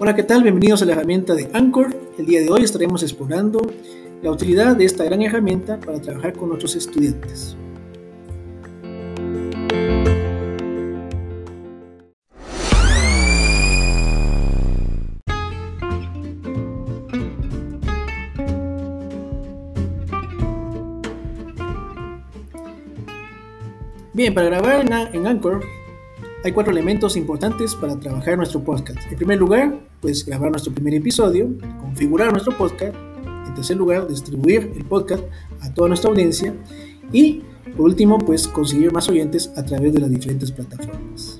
Hola, ¿qué tal? Bienvenidos a la herramienta de Anchor. El día de hoy estaremos explorando la utilidad de esta gran herramienta para trabajar con nuestros estudiantes. Bien, para grabar en, Anchor hay cuatro elementos importantes para trabajar nuestro podcast. En primer lugar, pues grabar nuestro primer episodio, configurar nuestro podcast. En tercer lugar, distribuir el podcast a toda nuestra audiencia. Y por último, pues conseguir más oyentes a través de las diferentes plataformas.